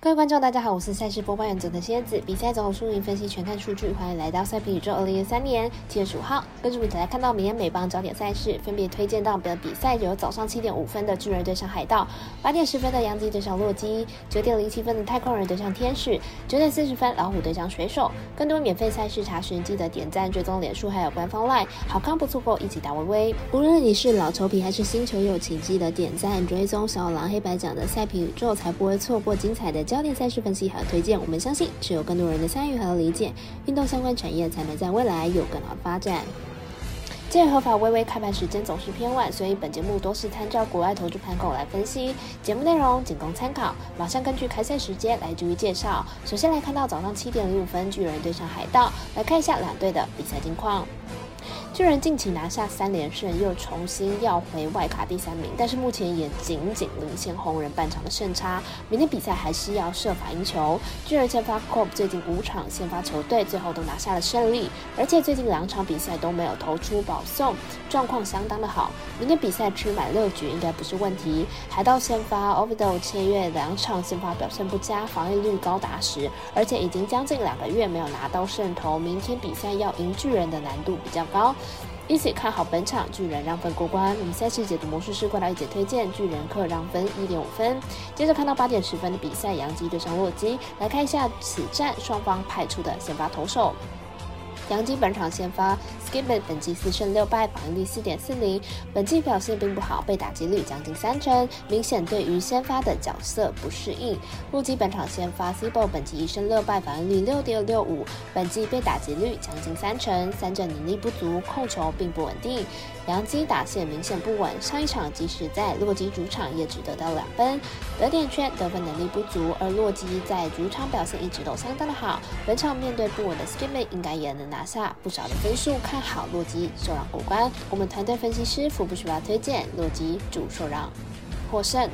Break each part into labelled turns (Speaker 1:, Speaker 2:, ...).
Speaker 1: 各位观众，大家好，我是赛事播报员佐藤蝎子。比赛总有输赢分析，全看数据。欢迎来到赛评宇宙。二零二三年七月十五号，跟着我们一起来看到明天美邦焦点赛事，分别推荐到的比赛有早上七点五分的巨人对上海盗，八点十分的杨基对上洛基，九点零七分的太空人对上天使，九点四十分老虎对上水手。更多免费赛事查询，记得点赞、追踪脸书还有官方 LINE。好看不错过，一起打微微。无论你是老球皮还是新球友，请记得点赞、追踪小狼黑白奖的赛评宇宙，才不会错过精彩的。焦点赛事分析和推荐，我们相信只有更多人的参与和理解，运动相关产业才能在未来有更好的发展。借合法微微开盘时间总是偏晚，所以本节目多是参照国外投注盘口来分析，节目内容仅供参考。马上根据开赛时间来逐一介绍。首先来看到早上七点零五分，巨人对上海盗，来看一下两队的比赛近况。巨人近期拿下三连胜，又重新要回外卡第三名，但是目前也仅仅领先红人半场的胜差。明天比赛还是要设法赢球。巨人先发 Cobb 最近五场先发球队最后都拿下了胜利，而且最近两场比赛都没有投出保送，状况相当的好。明天比赛吃满六局应该不是问题。海盗先发 Ovido 签约两场先发表现不佳，防御率高达十，而且已经将近两个月没有拿到胜投，明天比赛要赢巨人的难度比较高。一起看好本场巨人让分过关。我们赛事解读魔术师过来一起推荐巨人客让分一点五分。接着看到八点十分的比赛，杨基对上洛基，来看一下此战双方派出的先发投手。杨基本场先发 Skipper 本季四胜六败，防御率四点四零，本季表现并不好，被打击率将近三成，明显对于先发的角色不适应。洛基本场先发 Cibo 本季一胜六败，防御率六点六五，本季被打击率将近三成，三振能力不足，控球并不稳定。杨基打线明显不稳，上一场即使在洛基主场也只得到两分，得点圈得分能力不足，而洛基在主场表现一直都相当的好，本场面对不稳的 Skipper 应该也能。拿下不少的分数，看好洛基受让过关。我们团队分析师福布斯要推荐洛基主受让获胜。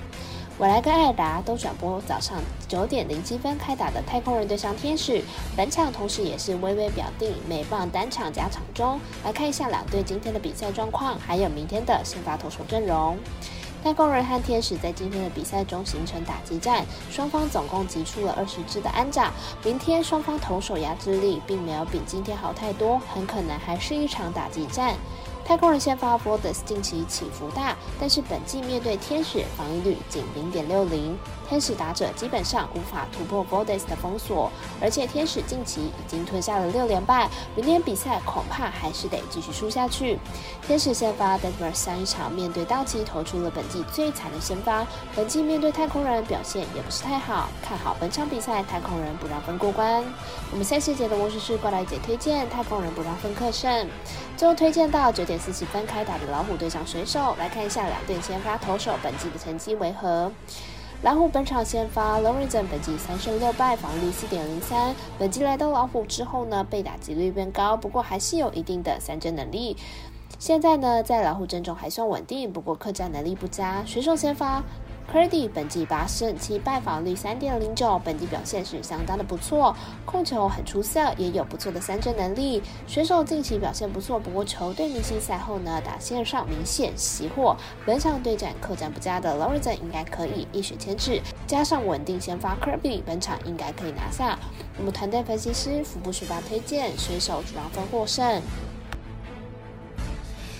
Speaker 1: 我来跟艾达都转播早上九点零七分开打的太空人对上天使，本场同时也是微微表定美棒单场加场中。来看一下两队今天的比赛状况，还有明天的先发投手阵容。太空人和天使在今天的比赛中形成打击战，双方总共击出了二十支的安打。明天双方投手压制力并没有比今天好太多，很可能还是一场打击战。太空人先发 b o r d e s 近期起伏大，但是本季面对天使防御率仅零点六零，天使打者基本上无法突破 b o r d e s 的封锁，而且天使近期已经吞下了六连败，明天比赛恐怕还是得继续输下去。天使先发 d e v e r 上一场面对道奇投出了本季最惨的先发，本季面对太空人表现也不是太好，看好本场比赛太空人不让分过关。我们赛事节的魔术师过来姐推荐太空人不让分客胜，最后推荐到九点。四十分开打的老虎对上水手，来看一下两队先发投手本季的成绩为何。老虎本场先发 Lorenzen 本季三胜六败，防御率四点零三。本季来到老虎之后呢，被打击率变高，不过还是有一定的三振能力。现在呢，在老虎阵中还算稳定，不过客战能力不佳。水手先发。C r e d y 本季八胜七败，防率三点零九，本季表现是相当的不错，控球很出色，也有不错的三振能力。选手近期表现不错，不过球队明星赛后呢，打线上明显熄火。本场对战客战不佳的 l o r e n 应该可以一雪前耻，加上稳定先发 Kirby，本场应该可以拿下。我们团队分析师福布学霸推荐选手主让分获胜。